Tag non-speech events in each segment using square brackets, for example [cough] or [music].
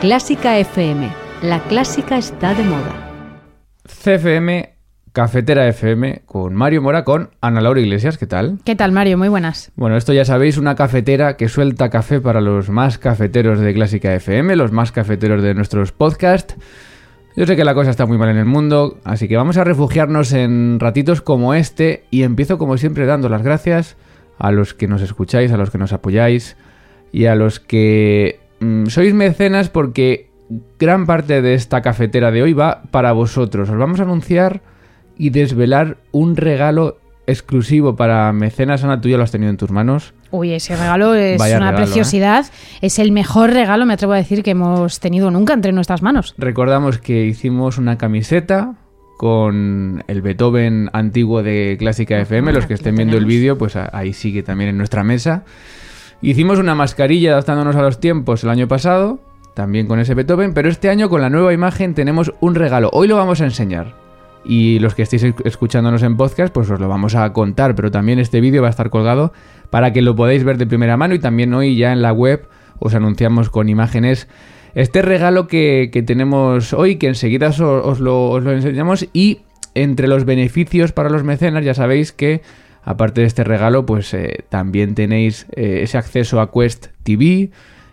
Clásica FM. La clásica está de moda. CFM, Cafetera FM, con Mario Mora, con Ana Laura Iglesias. ¿Qué tal? ¿Qué tal, Mario? Muy buenas. Bueno, esto ya sabéis, una cafetera que suelta café para los más cafeteros de Clásica FM, los más cafeteros de nuestros podcasts. Yo sé que la cosa está muy mal en el mundo, así que vamos a refugiarnos en ratitos como este y empiezo como siempre dando las gracias a los que nos escucháis, a los que nos apoyáis y a los que mm, sois mecenas porque gran parte de esta cafetera de hoy va para vosotros. Os vamos a anunciar y desvelar un regalo exclusivo para mecenas. Ana, tú ya lo has tenido en tus manos. Uy, ese regalo es Vaya una regalo, ¿eh? preciosidad. Es el mejor regalo, me atrevo a decir, que hemos tenido nunca entre nuestras manos. Recordamos que hicimos una camiseta con el Beethoven antiguo de Clásica FM. Los que estén viendo el vídeo, pues ahí sigue también en nuestra mesa. Hicimos una mascarilla adaptándonos a los tiempos el año pasado, también con ese Beethoven, pero este año con la nueva imagen tenemos un regalo. Hoy lo vamos a enseñar. Y los que estéis esc- escuchándonos en podcast, pues os lo vamos a contar, pero también este vídeo va a estar colgado para que lo podáis ver de primera mano y también hoy ya en la web os anunciamos con imágenes este regalo que, tenemos hoy, que enseguida os lo enseñamos y entre los beneficios para los mecenas ya sabéis que aparte de este regalo pues eh, también tenéis eh, ese acceso a Quest TV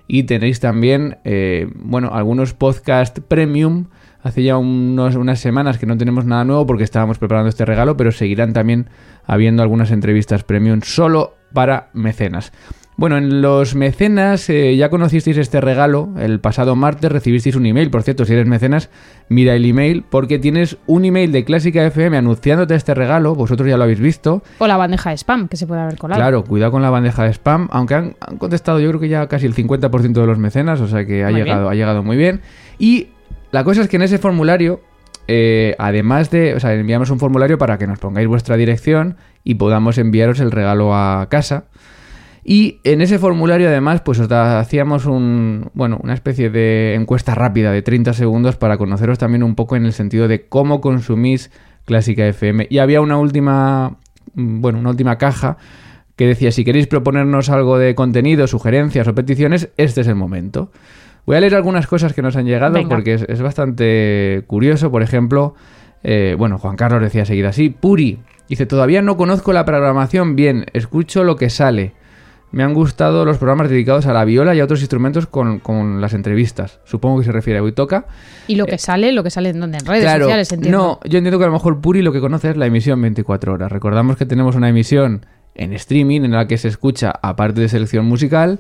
y tenéis también eh, bueno algunos podcast premium. Hace ya unas semanas que no tenemos nada nuevo porque estábamos preparando este regalo pero seguirán también habiendo algunas entrevistas premium solo para mecenas bueno, en los mecenas eh, ya conocisteis este regalo. El pasado martes recibisteis un email. Por cierto, si eres mecenas, mira el email porque tienes un email de Clásica FM anunciándote este regalo. Vosotros ya lo habéis visto. O la bandeja de spam, que se puede haber colado. Claro, cuidado con la bandeja de spam. Aunque han, han contestado yo creo que ya casi el 50% de los mecenas. O sea que ha Muy llegado, bien. ha llegado muy bien. Y la cosa es que en ese formulario, eh, además de... O sea, enviamos un formulario para que nos pongáis vuestra dirección y podamos enviaros el regalo a casa. Y en ese formulario además pues os hacíamos un, bueno, una especie de encuesta rápida de 30 segundos para conoceros también un poco en el sentido de cómo consumís Clásica FM. Y había una última, mm, bueno, una última caja que decía si queréis proponernos algo de contenido, sugerencias o peticiones, este es el momento. Voy a leer algunas cosas que nos han llegado Venga. porque es, es bastante curioso. Por ejemplo, eh, bueno, Juan Carlos decía seguida así, Puri, dice, todavía no conozco la programación bien, escucho lo que sale. Me han gustado los programas dedicados a la viola y a otros instrumentos con, con las entrevistas. Supongo que se refiere a Huitoca. Y lo que sale, lo que sale en donde, en redes Eh, Claro, sociales, entiendo. no, yo entiendo que a lo mejor Puri lo que conoce es la emisión 24 horas. Recordamos que tenemos una emisión en streaming en la que se escucha, aparte de selección musical,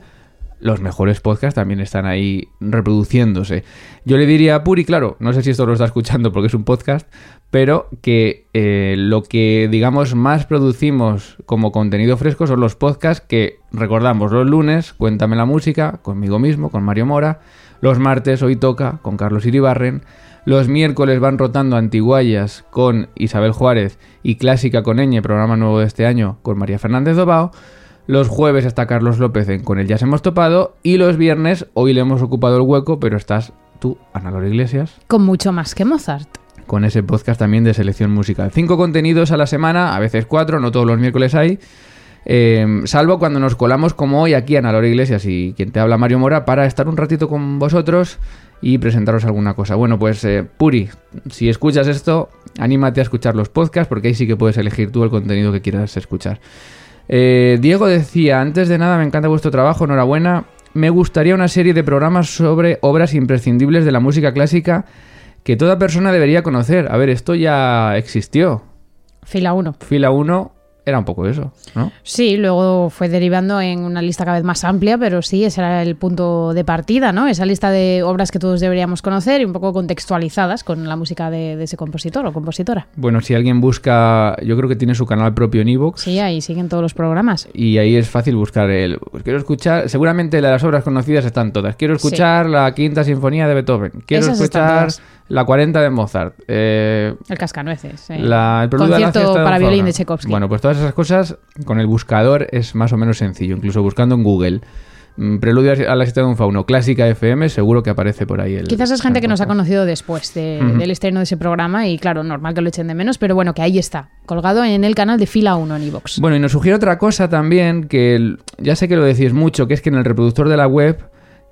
los mejores podcasts también están ahí reproduciéndose. Yo le diría a Puri, claro, no sé si esto lo está escuchando porque es un podcast, pero que eh, lo que digamos más producimos como contenido fresco son los podcasts que recordamos los lunes, Cuéntame la música, conmigo mismo, con Mario Mora, los martes Hoy Toca, con Carlos Iribarren, los miércoles van rotando Antiguayas con Isabel Juárez y Clásica con Eñe, programa nuevo de este año, con María Fernández Dobao. Los jueves está Carlos López en Con él ya se hemos topado. Y los viernes, hoy le hemos ocupado el hueco, pero estás tú, Ana Laura Iglesias, Con mucho más que Mozart. con ese podcast también de selección musical. Cinco contenidos a la semana, a veces cuatro, no todos los miércoles hay. Eh, salvo cuando nos colamos como hoy aquí Ana Laura Iglesias y quien te habla Mario Mora para estar un ratito con vosotros y presentaros alguna cosa. Bueno, pues eh, Puri, si escuchas esto, anímate a escuchar los podcasts porque ahí sí que puedes elegir tú el contenido que quieras escuchar. Eh, Diego decía, antes de nada me encanta vuestro trabajo, enhorabuena. Me gustaría una serie de programas sobre obras imprescindibles de la música clásica que toda persona debería conocer. A ver, esto ya existió. Fila 1. Fila 1 era un poco eso, ¿no? Sí, luego fue derivando en una lista cada vez más amplia, pero sí, ese era el punto de partida, ¿no? Esa lista de obras que todos deberíamos conocer y un poco contextualizadas con la música de, de ese compositor o compositora. Bueno, si alguien busca, yo creo que tiene su canal propio en Evox. Sí, ahí siguen todos los programas. Y ahí es fácil buscar el. pues quiero escuchar. Seguramente las obras conocidas están todas. Quiero Sí. escuchar la quinta sinfonía de Beethoven. Quiero Esas escuchar. La 40 de Mozart. Eh, El cascanueces. eh. la, el la Concierto fiesta de para Don violín de Tchaikovsky. Bueno, pues todas esas cosas con el buscador es más o menos sencillo. Incluso buscando en Google. mm, Preludio a la fiesta de un fauno, clásica FM, seguro que aparece por ahí. El, Quizás es gente que nos ha conocido después de- del estreno de ese programa y claro, normal que lo echen de menos, pero bueno, que ahí está, colgado en el canal de Fila 1 en iVox. Bueno, y nos sugiere otra cosa también, que el- ya sé que lo decís mucho, que es que en el reproductor de la web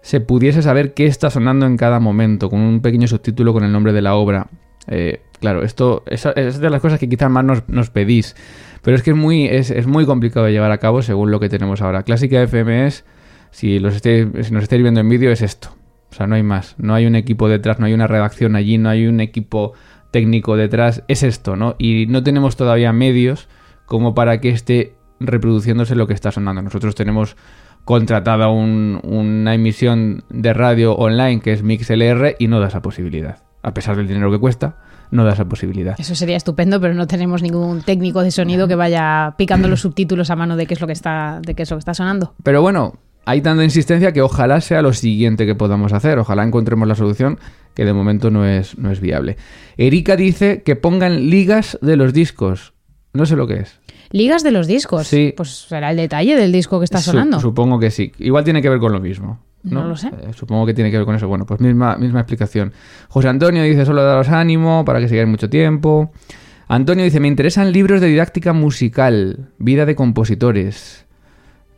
se pudiese saber qué está sonando en cada momento, con un pequeño subtítulo con el nombre de la obra. Eh, claro, esto es, de las cosas que quizás más nos, pedís. Pero es que es muy, es, es muy complicado de llevar a cabo según lo que tenemos ahora. Clásica FM es, si, los si nos estáis viendo en vídeo, es esto. O sea, no hay más. No hay un equipo detrás, no hay una redacción allí, no hay un equipo técnico detrás. Es esto, ¿no? Y no tenemos todavía medios como para que esté reproduciéndose lo que está sonando. Nosotros tenemos contratada un- una emisión de radio online que es MixLR y no da esa posibilidad. A pesar del dinero que cuesta, no da esa posibilidad. Eso sería estupendo, pero no tenemos ningún técnico de sonido que vaya picando los [clears throat] subtítulos a mano de qué es lo que está, de qué es lo que está sonando. Pero bueno, hay tanta insistencia que ojalá sea lo siguiente que podamos hacer. Ojalá encontremos la solución que de momento no es, no es viable. Erika dice que pongan ligas de los discos. No sé lo que es. Ligas de los discos. Sí. Pues será el detalle del disco que está sonando. supongo que sí. Igual tiene que ver con lo mismo. No, No lo sé. Eh, supongo que tiene que ver con eso. Bueno, pues misma, misma explicación. José Antonio dice solo daros ánimo para que sigáis mucho tiempo. Antonio dice, me interesan libros de didáctica musical, vida de compositores.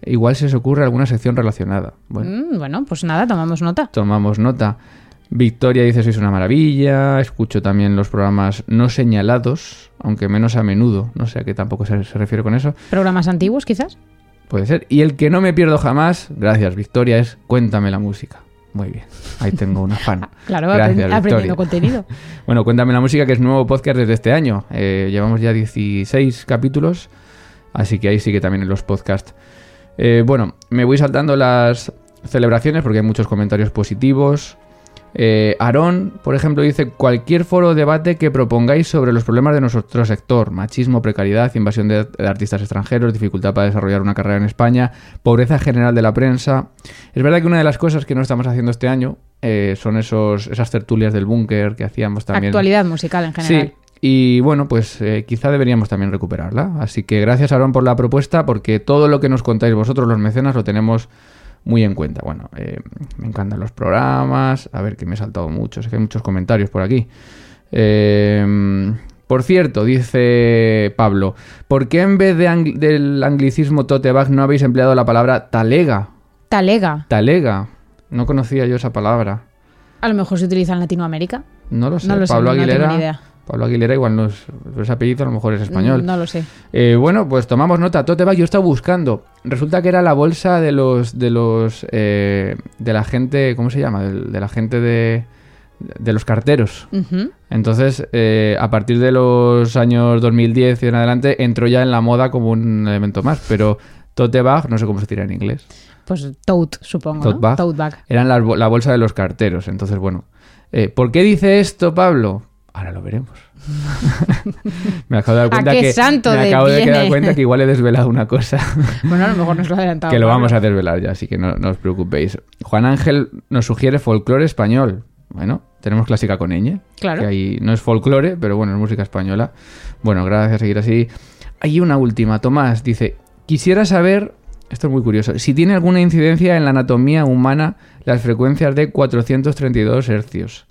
Igual se os ocurre alguna sección relacionada. Bueno, Mm, bueno, pues nada, tomamos nota. tomamos nota. Victoria dice, sois una maravilla. Escucho también los programas no señalados, aunque menos a menudo. No sé a qué tampoco se, se refiere con eso. Programas antiguos, quizás. Puede ser. Y el que no me pierdo jamás, gracias Victoria, es Cuéntame la música. Muy bien. Ahí tengo una fan. [laughs] Claro, Gracias, aprendi- aprendiendo contenido. [laughs] Bueno, Cuéntame la música, que es nuevo podcast desde este año. Eh, llevamos ya 16 capítulos, así que ahí sí que también en los podcasts. Eh, bueno, me voy saltando las celebraciones porque hay muchos comentarios positivos. Eh, Aarón, por ejemplo, dice cualquier foro o debate que propongáis sobre los problemas de nuestro sector, machismo, precariedad, invasión de, artistas extranjeros, dificultad para desarrollar una carrera en España, pobreza general de la prensa. Es verdad que una de las cosas que no estamos haciendo este año eh, son esos, esas tertulias del búnker que hacíamos también. Actualidad musical en general. Sí, y bueno, pues eh, quizá deberíamos también recuperarla. Así que gracias, Aaron, por la propuesta, porque todo lo que nos contáis vosotros, los mecenas, lo tenemos muy en cuenta. Bueno, eh, me encantan los programas. A ver, que me he saltado mucho. Sé que hay muchos comentarios por aquí. Eh, por cierto, dice Pablo, ¿por qué en vez de ang- del anglicismo tote bag no habéis empleado la palabra talega? Talega. Talega. No conocía yo esa palabra. A lo mejor se utiliza en Latinoamérica. No lo sé. No lo sé, Pablo no tengo Aguilera. ni idea. Pablo Aguilera igual no es, apellido, a lo mejor es español. No lo sé. Eh, bueno, pues tomamos nota. Tote bag, yo he estado buscando. Resulta que era la bolsa de los. de los. eh, de la gente. ¿Cómo se llama? De, de la gente de. de los carteros. Entonces, eh, a partir de los años 2010 y en adelante, entró ya en la moda como un elemento más. Pero tote bag, no sé cómo se tira en inglés. Pues tote, supongo. Tote ¿no? bag. Tote bag. Eran bo- la bolsa de los carteros. Entonces, bueno. ¿Por qué dice esto, Pablo? Ahora lo veremos. [laughs] me acabo de dar ¿A cuenta qué que santo me acabo de dar viene? cuenta que igual he desvelado una cosa [laughs] Bueno, a lo mejor nos lo ha adelantado. que lo vamos a desvelar ya, así que no, no os preocupéis. Juan Ángel nos sugiere folclore español. Bueno, tenemos clásica con ñ. Claro. Que ahí no es folclore, pero bueno, es música española. Bueno, gracias, seguir así. Hay una última. Tomás dice, quisiera saber, esto es muy curioso, si tiene alguna incidencia en la anatomía humana las frecuencias de 432 hercios.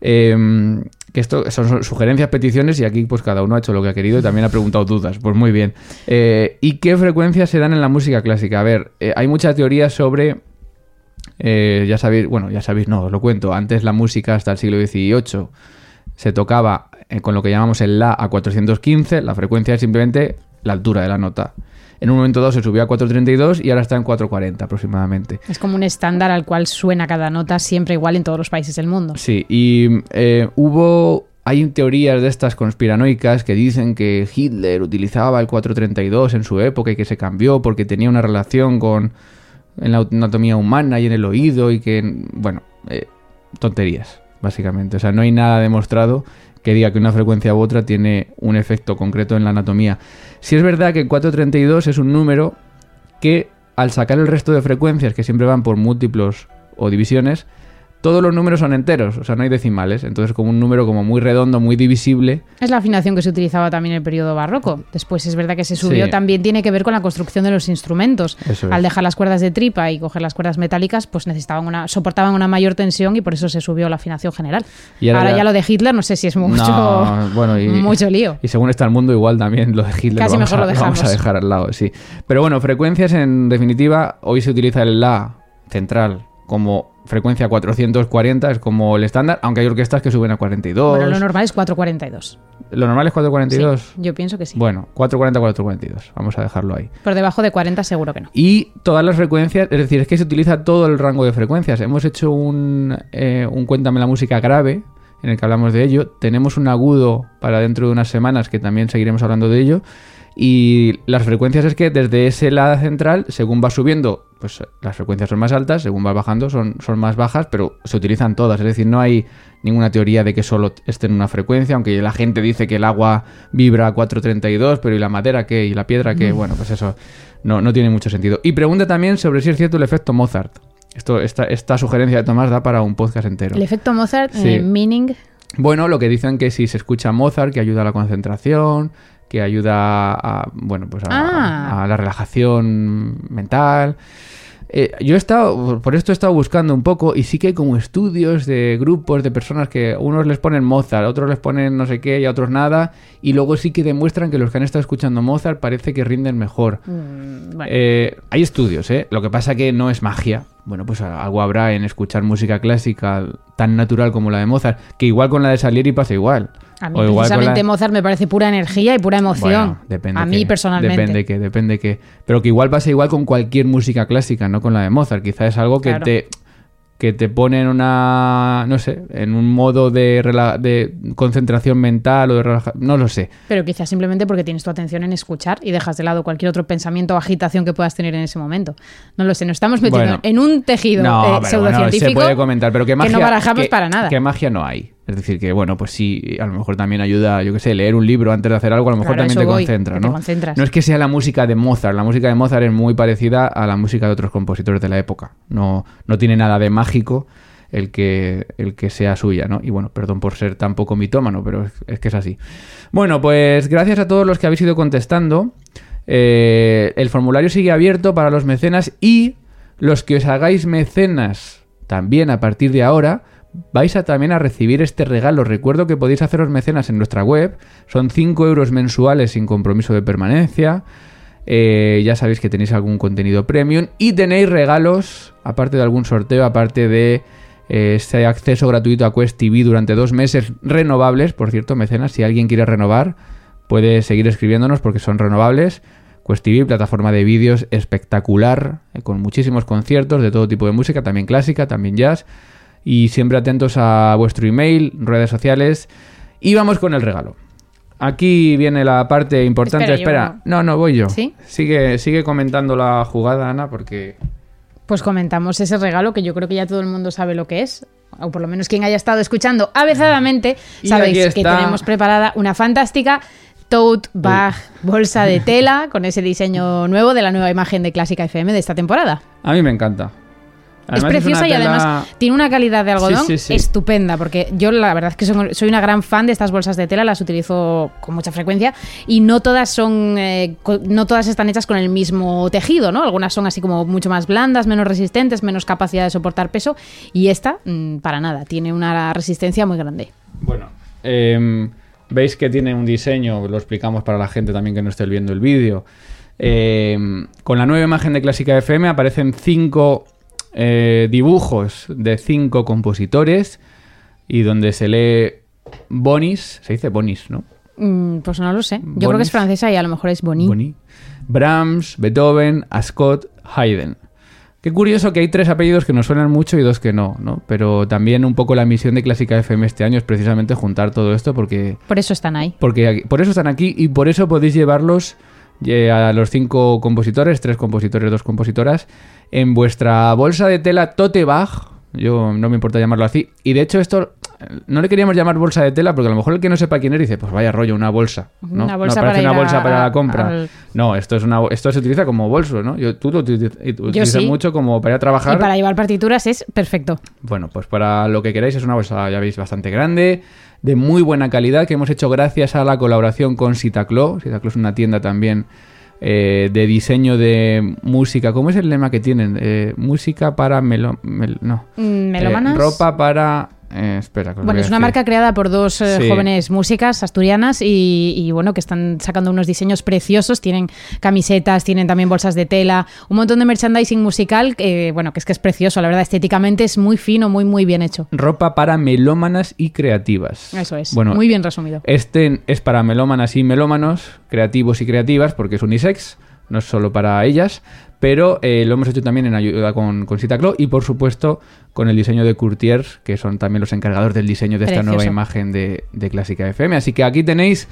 Em, que esto son sugerencias, peticiones y aquí pues cada uno ha hecho lo que ha querido y también ha preguntado dudas. Pues muy bien. Eh, ¿Y qué frecuencias se dan en la música clásica? A ver, eh, hay muchas teorías sobre... eh, ya sabéis, bueno, ya sabéis, no, os lo cuento. Antes la música hasta el siglo XVIII se tocaba con lo que llamamos el La a 415. La frecuencia es simplemente la altura de la nota. En un momento dado se subió a 432 y ahora está en 440 aproximadamente. Es como un estándar al cual suena cada nota siempre igual en todos los países del mundo. Sí, y eh, hubo. Hay teorías de estas conspiranoicas que dicen que Hitler utilizaba el 432 en su época y que se cambió porque tenía una relación con en la anatomía humana y en el oído y que, bueno, eh, tonterías, básicamente. O sea, no hay nada demostrado que diga que una frecuencia u otra tiene un efecto concreto en la anatomía. Si es verdad que el 432 es un número que al sacar el resto de frecuencias que siempre van por múltiplos o divisiones, todos los números son enteros, o sea, no hay decimales. Entonces, como un número como muy redondo, muy divisible. Es la afinación que se utilizaba también en el periodo barroco. Después es verdad que se subió, Sí. también tiene que ver con la construcción de los instrumentos. Eso. Al dejar las cuerdas de tripa y coger las cuerdas metálicas, pues necesitaban una, soportaban una mayor tensión y por eso se subió la afinación general. Y ahora ahora ya- ya... lo de Hitler no sé si es mucho, No, [laughs] bueno, y, mucho lío. Y según está el mundo, igual también lo de Hitler Casi lo vamos, mejor a, lo [laughs] lo vamos a dejamos. dejar al lado, sí. Pero bueno, frecuencias en definitiva, hoy se utiliza el La central como frecuencia 440, es como el estándar, aunque hay orquestas que suben a 42. Bueno, lo normal es 442. ¿Lo normal es 442? Sí, yo pienso que sí. Bueno, 440, 442. Vamos a dejarlo ahí. Por debajo de 40 seguro que no. Y todas las frecuencias, es decir, es que se utiliza todo el rango de frecuencias. Hemos hecho un, eh, un Cuéntame la música grave, en el que hablamos de ello. Tenemos un agudo para dentro de unas semanas, que también seguiremos hablando de ello. Y las frecuencias es que desde ese lado central, según va subiendo, pues las frecuencias son más altas, según va bajando son, son más bajas, pero se utilizan todas. Es decir, no hay ninguna teoría de que solo esté en una frecuencia, aunque la gente dice que el agua vibra a 432, pero ¿y la madera qué? ¿Y la piedra qué? Bueno, pues eso no, no tiene mucho sentido. Y pregunta también sobre si es cierto el efecto Mozart. Esto, esta, esta sugerencia de Tomás da para un podcast entero. El efecto Mozart, Sí. eh, meaning. Bueno, lo que dicen que si se escucha Mozart, que ayuda a la concentración, que ayuda a, bueno, pues a, Ah. a la relajación mental. Eh, yo he estado, por esto he estado buscando un poco y sí que hay como estudios de grupos de personas que unos les ponen Mozart, otros les ponen no sé qué y a otros nada, y luego sí que demuestran que los que han estado escuchando Mozart parece que rinden mejor. mm, bueno. Eh, hay estudios, ¿eh? Lo que pasa que no es magia. Bueno, pues algo habrá en escuchar música clásica tan natural como la de Mozart, que igual con la de Salieri pasa igual. A mí O precisamente la- Mozart me parece pura energía y pura emoción. Bueno, depende a mí personalmente. Depende que, depende que. Pero que igual pasa igual con cualquier música clásica, no con la de Mozart. Quizá es algo que Claro. te que te pone en una no sé, en un modo de, rela- de concentración mental o de relaja- no lo sé. Pero quizás simplemente porque tienes tu atención en escuchar y dejas de lado cualquier otro pensamiento o agitación que puedas tener en ese momento. No lo sé, nos estamos metiendo Bueno. en un tejido No, eh, bueno, pseudocientífico se puede comentar, pero que magia, no barajamos que- para nada. Que magia no hay. Es decir, que bueno, pues sí, a lo mejor también ayuda, yo qué sé, leer un libro antes de hacer algo, a lo mejor Claro, también te voy, concentra, que te ¿no? concentras. No es que sea la música de Mozart, la música de Mozart es muy parecida a la música de otros compositores de la época. No, no tiene nada de mágico el que, el que sea suya, ¿no? Y bueno, perdón por ser tan poco mitómano, pero es, es que es así. Bueno, pues gracias a todos los que habéis ido contestando. Eh, el formulario sigue abierto para los mecenas y los que os hagáis mecenas también a partir de ahora vais a también a recibir este regalo. Recuerdo que podéis haceros mecenas en nuestra web. Son 5 euros mensuales sin compromiso de permanencia. Eh, ya sabéis que tenéis algún contenido premium y tenéis regalos, aparte de algún sorteo, aparte de eh, ese acceso gratuito a Quest TV durante dos meses renovables. Por cierto, mecenas, si alguien quiere renovar, puede seguir escribiéndonos porque son renovables. Quest TV, plataforma de vídeos espectacular, eh, con muchísimos conciertos de todo tipo de música, también clásica, también jazz. Y siempre atentos a vuestro email, redes sociales. Y vamos con el regalo. Aquí viene la parte importante. Espera, no. no, no, voy yo. ¿Sí? Sigue, sigue comentando la jugada, Ana, porque Pues comentamos ese regalo que yo creo que ya todo el mundo sabe lo que es. O por lo menos quien haya estado escuchando avezadamente, Y sabéis que tenemos preparada una fantástica tote bag, bolsa de tela, con ese diseño nuevo de la nueva imagen de Clásica FM de esta temporada. a mí me encanta. Es preciosa y tela- además tiene una calidad de algodón Sí, sí, sí. estupenda, porque yo la verdad es que soy, una gran fan de estas bolsas de tela, las utilizo con mucha frecuencia y no todas son, eh, no todas están hechas con el mismo tejido, ¿no? Algunas son así como mucho más blandas, menos resistentes, menos capacidad de soportar peso y esta, mm, para nada, tiene una resistencia muy grande. Bueno, em, veis que tiene un diseño, lo explicamos para la gente también que no esté viendo el vídeo. Em, con la nueva imagen de Clásica FM aparecen cinco eh, dibujos de cinco compositores y donde se lee Bonis, se dice Bonis, ¿no? Mm, pues no lo sé. Yo creo que es francesa y a lo mejor es Boni. Boni. Brahms, Beethoven, Ascot, Haydn. Qué curioso que hay tres apellidos que nos suenan mucho y dos que no, ¿no? Pero también un poco la misión de Clásica FM este año es precisamente juntar todo esto porque Por eso están ahí. porque por eso están aquí y por eso podéis llevarlos a los cinco compositores, tres compositores, dos compositoras, en vuestra bolsa de tela tote bag. Yo no me importa llamarlo así. Y de hecho esto no le queríamos llamar bolsa de tela porque a lo mejor el que no sepa quién es dice, pues vaya rollo, una bolsa. ¿no? Una bolsa no, parece para una bolsa a- para la compra. al- No, esto es una esto se utiliza como bolso, ¿no? Yo, tú lo utiliz- utilizas sí. mucho como para ir a trabajar. Y para llevar partituras es perfecto. Bueno, pues para lo que queráis es una bolsa, ya veis, bastante grande, de muy buena calidad, que hemos hecho gracias a la colaboración con Sitaclo. Sitaclo es una tienda también eh, de diseño de música. ¿Cómo es el lema que tienen? Eh, música para melo... mel- no. Mm, ¿Melómanas? Eh, ropa para Eh, espera, que os Bueno, es una decir. marca creada por dos eh, jóvenes músicas asturianas y, y, bueno, que están sacando unos diseños preciosos. Tienen camisetas, tienen también bolsas de tela, un montón de merchandising musical, que bueno, que es que es precioso, la verdad, estéticamente es muy fino, muy, muy bien hecho. Ropa para melómanas y creativas. Eso es, Bueno, muy bien resumido. Este es para melómanas y melómanos, creativos y creativas, porque es unisex, no es solo para ellas, pero eh, lo hemos hecho también en ayuda con, con Sitaclo y por supuesto con el diseño de Courtier, que son también los encargados del diseño de esta Precioso. nueva imagen de, de Clásica FM. Así que aquí tenéis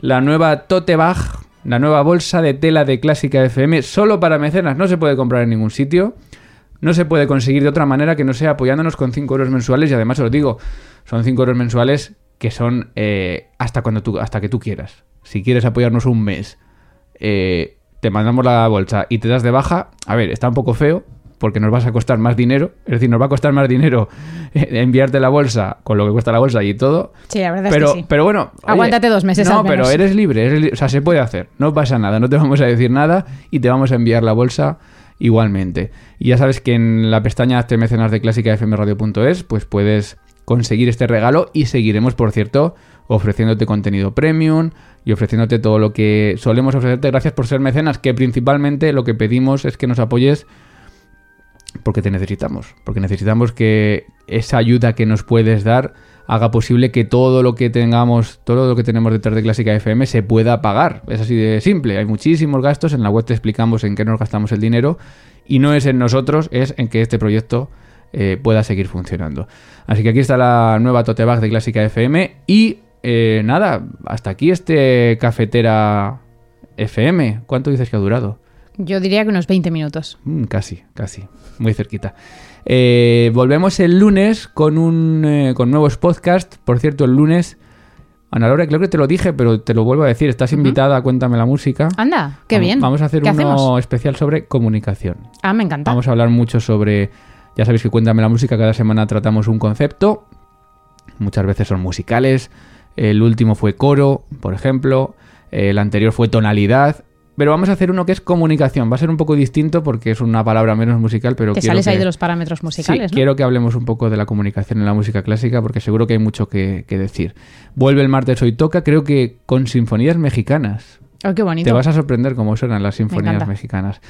la nueva tote bag, la nueva bolsa de tela de Clásica FM, solo para mecenas, no se puede comprar en ningún sitio. No se puede conseguir de otra manera que no sea apoyándonos con 5 euros mensuales y además os lo digo, son 5 euros mensuales que son eh, hasta cuando tú, hasta que tú quieras. Si quieres apoyarnos un mes, eh, te mandamos la bolsa y te das de baja, a ver, está un poco feo porque nos vas a costar más dinero, es decir, nos va a costar más dinero [laughs] enviarte la bolsa con lo que cuesta la bolsa y todo. Sí, la verdad Pero, es que sí. pero bueno, oye, Aguántate dos meses No, al menos. pero eres libre, eres li- o sea, se puede hacer, no pasa nada, no te vamos a decir nada y te vamos a enviar la bolsa igualmente. Y ya sabes que en la pestaña Hazte mecenas de clásicafmradio.es pues puedes conseguir este regalo y seguiremos, por cierto, ofreciéndote contenido premium y ofreciéndote todo lo que solemos ofrecerte. Gracias por ser mecenas, que principalmente lo que pedimos es que nos apoyes porque te necesitamos, porque necesitamos que esa ayuda que nos puedes dar haga posible que todo lo que tengamos, todo lo que tenemos detrás de Clásica FM se pueda pagar. Es así de simple. Hay muchísimos gastos, en la web te explicamos en qué nos gastamos el dinero y no es en nosotros, es en que este proyecto eh, pueda seguir funcionando. Así que aquí está la nueva tote bag de Clásica FM y eh, nada, hasta aquí este cafetera FM. ¿Cuánto dices que ha durado? Yo diría que unos 20 minutos. Mm, casi, casi. Muy cerquita. Eh, volvemos el lunes con un eh, con nuevos podcasts. Por cierto, el lunes. Ana Laura, creo que te lo dije, pero te lo vuelvo a decir. Estás invitada a Cuéntame la Música. Anda, qué Vamos- bien. Vamos a hacer ¿Qué uno hacemos? especial sobre comunicación. Ah, me encanta. Vamos a hablar mucho sobre. Ya sabéis que Cuéntame la Música, cada semana tratamos un concepto. Muchas veces son musicales. El último fue coro, por ejemplo. El anterior fue tonalidad. Pero vamos a hacer uno que es comunicación. Va a ser un poco distinto porque es una palabra menos musical, pero Te sales que- ahí de los parámetros musicales, Sí, ¿no? quiero que hablemos un poco de la comunicación en la música clásica porque seguro que hay mucho que, que decir. Vuelve el martes hoy toca, creo que con sinfonías mexicanas. Oh, qué bonito. Te vas a sorprender cómo suenan las sinfonías mexicanas.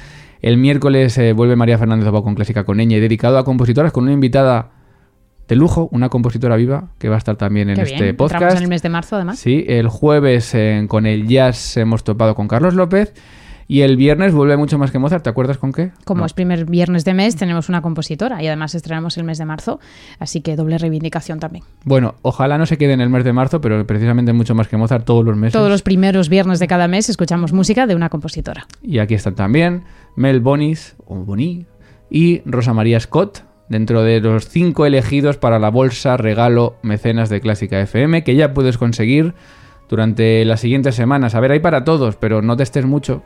El miércoles eh, vuelve María Fernández Abao con Clásica con Eña y dedicado a compositoras con una invitada de lujo, una compositora viva que va a estar también en Qué este bien. Entramos podcast. en el mes de marzo, además. Sí, el jueves eh, con el jazz hemos topado con Carlos López y el viernes vuelve mucho más que Mozart. ¿Te acuerdas con qué? Como No. es primer viernes de mes, tenemos una compositora y además estrenamos el mes de marzo, así que doble reivindicación también. Bueno, ojalá no se quede en el mes de marzo, pero precisamente mucho más que Mozart todos los meses. Todos los primeros viernes de cada mes escuchamos música de una compositora. Y aquí están también Mel Bonis, o Boni, y Rosa María Scott, dentro de los cinco elegidos para la bolsa regalo mecenas de Clásica FM, que ya puedes conseguir durante las siguientes semanas. A ver, hay para todos, pero no testes mucho.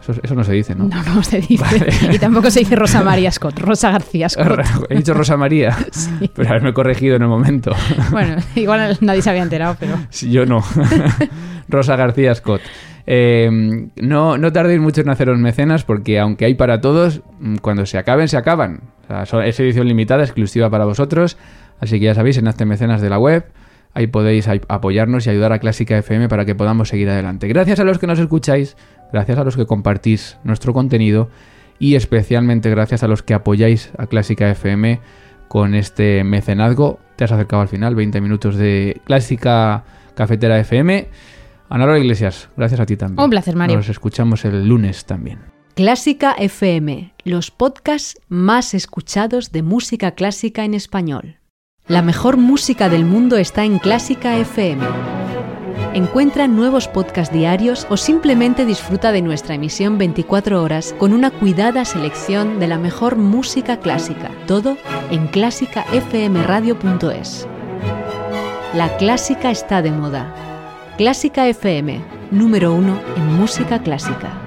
Eso, eso no se dice, ¿no? No, no se dice. [laughs] Y tampoco se dice [laughs] Rosa María Scott, Rosa García Scott. He dicho Rosa María, [laughs] Sí. pero haberme corregido en el momento. Bueno, igual nadie se había enterado, pero... Sí, yo no. Rosa García Scott. Eh, no, no tardéis mucho en haceros mecenas porque aunque hay para todos, mm, cuando se acaben, se acaban. O sea, son- es edición limitada, exclusiva para vosotros. Así que ya sabéis, en Hazte Mecenas de la web, ahí podéis apoyarnos y ayudar a Clásica FM para que podamos seguir adelante. Gracias a los que nos escucháis, gracias a los que compartís nuestro contenido y especialmente gracias a los que apoyáis a Clásica FM con este mecenazgo. Te has acercado al final, 20 minutos de Clásica Cafetera FM. Ana Laura Iglesias, gracias a ti también. Un placer, Mario. Nos escuchamos el lunes también. Clásica FM, los podcasts más escuchados de música clásica en español. La mejor música del mundo está en Clásica FM. Encuentra nuevos podcasts diarios o simplemente disfruta de nuestra emisión 24 horas con una cuidada selección de la mejor música clásica. Todo en clásicafmradio.es. La clásica está de moda. Clásica FM, número uno en música clásica.